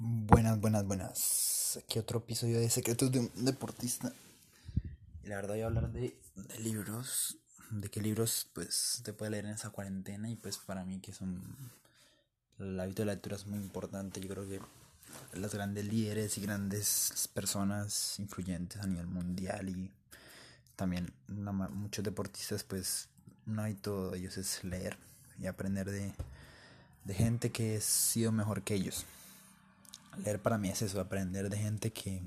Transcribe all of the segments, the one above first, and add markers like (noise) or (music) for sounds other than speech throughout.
Buenas, buenas, buenas. Aquí otro episodio de Secretos de un Deportista. Y la verdad voy a hablar de, libros, de qué libros pues te puede leer en esa cuarentena y pues para mí que son el hábito de la lectura es muy importante. Yo creo que las grandes líderes y grandes personas influyentes a nivel mundial y también muchos deportistas pues un hábito de ellos es leer y aprender de, de gente que ha sido mejor que ellos. Leer para mí es eso, aprender de gente que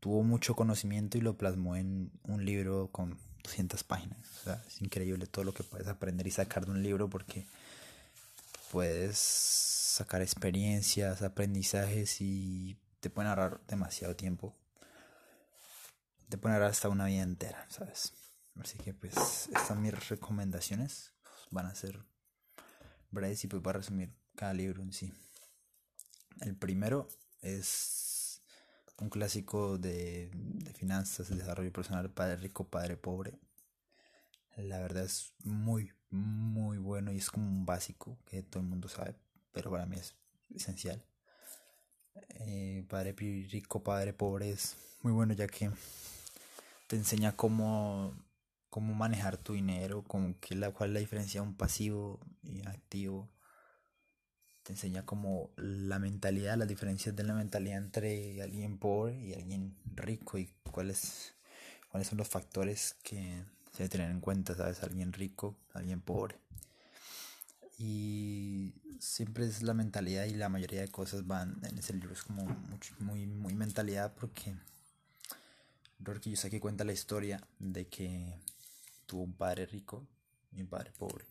tuvo mucho conocimiento y lo plasmó en un libro con 200 páginas. O sea, es increíble todo lo que puedes aprender y sacar de un libro porque puedes sacar experiencias, aprendizajes y te pueden ahorrar demasiado tiempo. Te pueden ahorrar hasta una vida entera, ¿sabes? Así que pues estas mis recomendaciones. Van a ser breves y pues voy a resumir cada libro en sí. El primero es un clásico de, finanzas, de desarrollo personal, Padre Rico, Padre Pobre. La verdad es muy, muy bueno y es como un básico que todo el mundo sabe, pero para mí es esencial. Eh, padre Rico, Padre Pobre es muy bueno ya que te enseña cómo, cómo manejar tu dinero, con que la, cuál es la diferencia de un pasivo y activo te enseña como la mentalidad, las diferencias de la mentalidad entre alguien pobre y alguien rico y cuáles, cuáles son los factores que se deben tener en cuenta, ¿sabes? Alguien rico, alguien pobre. Y siempre es la mentalidad y la mayoría de cosas van en ese libro, es como muy, muy mentalidad porque sé que cuenta la historia de que tuvo un padre rico y un padre pobre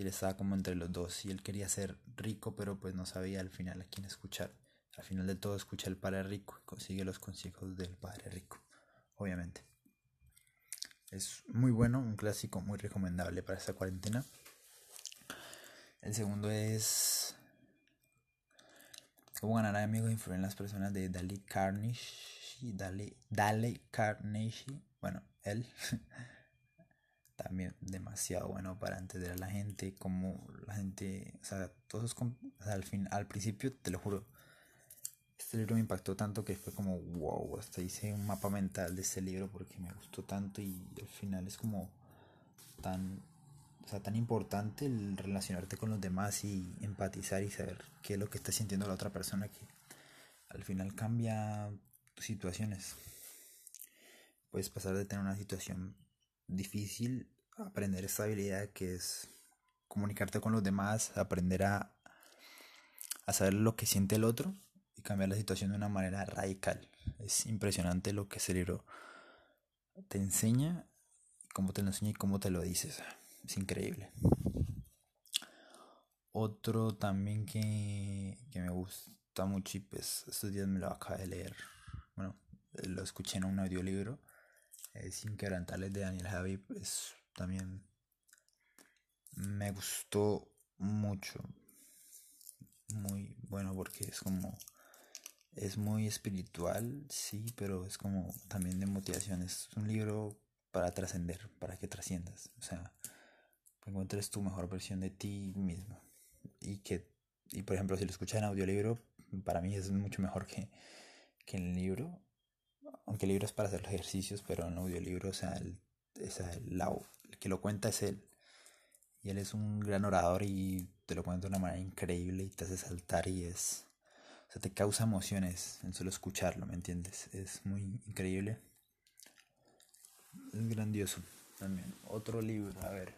él estaba como entre los dos y él quería ser rico pero pues no sabía al final a quién escuchar. Al final de todo escucha al padre rico y consigue los consejos del padre rico, obviamente. Es muy bueno, un clásico muy recomendable para esta cuarentena. El segundo es Cómo ganar amigos e influir en las personas de Dale Carnegie. Dale, Dale Carnegie. Bueno, él. (laughs) también demasiado bueno para entender a la gente, como la gente, o sea, todos, al fin, al principio, te lo juro, este libro me impactó tanto que fue como, wow, hasta hice un mapa mental de este libro porque me gustó tanto y al final es como tan, o sea, tan importante el relacionarte con los demás y empatizar y saber qué es lo que está sintiendo la otra persona que al final cambia tus situaciones. Puedes pasar de tener una situación difícil aprender esta habilidad que es comunicarte con los demás, aprender a, a saber lo que siente el otro y cambiar la situación de una manera radical. Es impresionante lo que ese libro te enseña, cómo te lo enseña y cómo te lo dices. Es increíble. Otro también que, que me gusta mucho y pues estos días me lo acabo de leer. Bueno, lo escuché en un audiolibro es Inquebrantables de Daniel Javi, pues también me gustó mucho. Muy bueno porque es como es muy espiritual, sí, pero es como también de motivación. Es un libro para trascender, para que trasciendas. O sea, encuentres tu mejor versión de ti mismo. Y que, y por ejemplo, si lo escuchas en audiolibro, para mí es mucho mejor que, que en el libro aunque el libro es para hacer ejercicios, pero en audiolibro, o sea, el, el, que lo cuenta es él. Y él es un gran orador y te lo cuenta de una manera increíble y te hace saltar y es... O sea, te causa emociones en solo escucharlo, ¿me entiendes? Es muy increíble. Es grandioso también. Otro libro, a ver.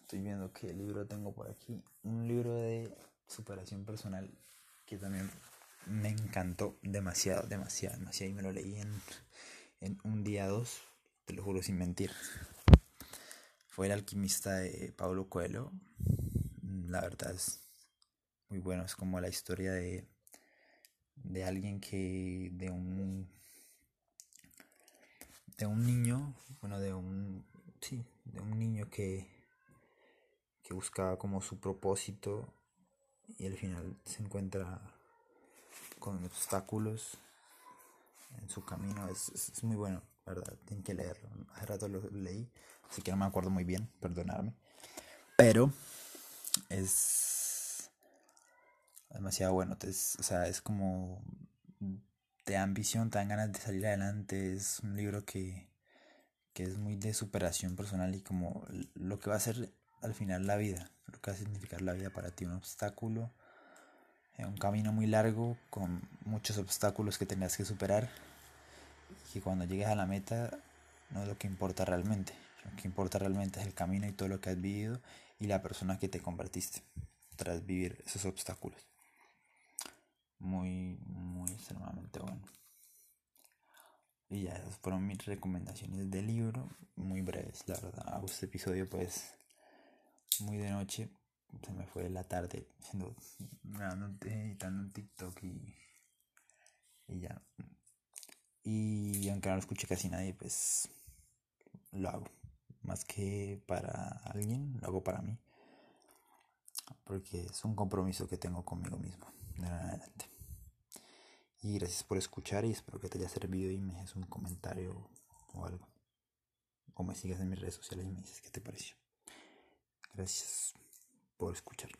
Estoy viendo qué libro tengo por aquí. Un libro de superación personal que también me encantó demasiado, demasiado, demasiado. Y me lo leí en, en un día, dos, te lo juro sin mentir. Fue el alquimista de Pablo Coelho. La verdad es muy bueno. Es como la historia de, de alguien que, de un, de un niño, bueno, de un, sí, de un niño que, que buscaba como su propósito y al final se encuentra obstáculos en su camino. Es, es, muy bueno, ¿verdad? Tienen que leerlo. Hace rato lo leí, así que no me acuerdo muy bien, perdonarme. Pero es demasiado bueno. o sea, es como te da ambición, te dan ganas de salir adelante. Es un libro que, que es muy de superación personal y como lo que va a ser al final la vida, lo que va a significar la vida para ti, un obstáculo, un camino muy largo con muchos obstáculos que tendrás que superar y cuando llegues a la meta no es lo que importa realmente, lo que importa realmente es el camino y todo lo que has vivido y la persona que te convertiste tras vivir esos obstáculos. Muy, muy extremadamente bueno. Y ya, esas fueron mis recomendaciones del libro, muy breves, la verdad. Hago este episodio pues muy de noche, se me fue la tarde haciendo, editando un TikTok y, y ya. Y aunque no lo escuche casi nadie, pues lo hago. Más que para alguien, lo hago para mí. Porque es un compromiso que tengo conmigo mismo. De adelante. Y gracias por escuchar y espero que te haya servido y me dejes un comentario o algo. O me sigas en mis redes sociales y me dices qué te pareció. Gracias por escuchar.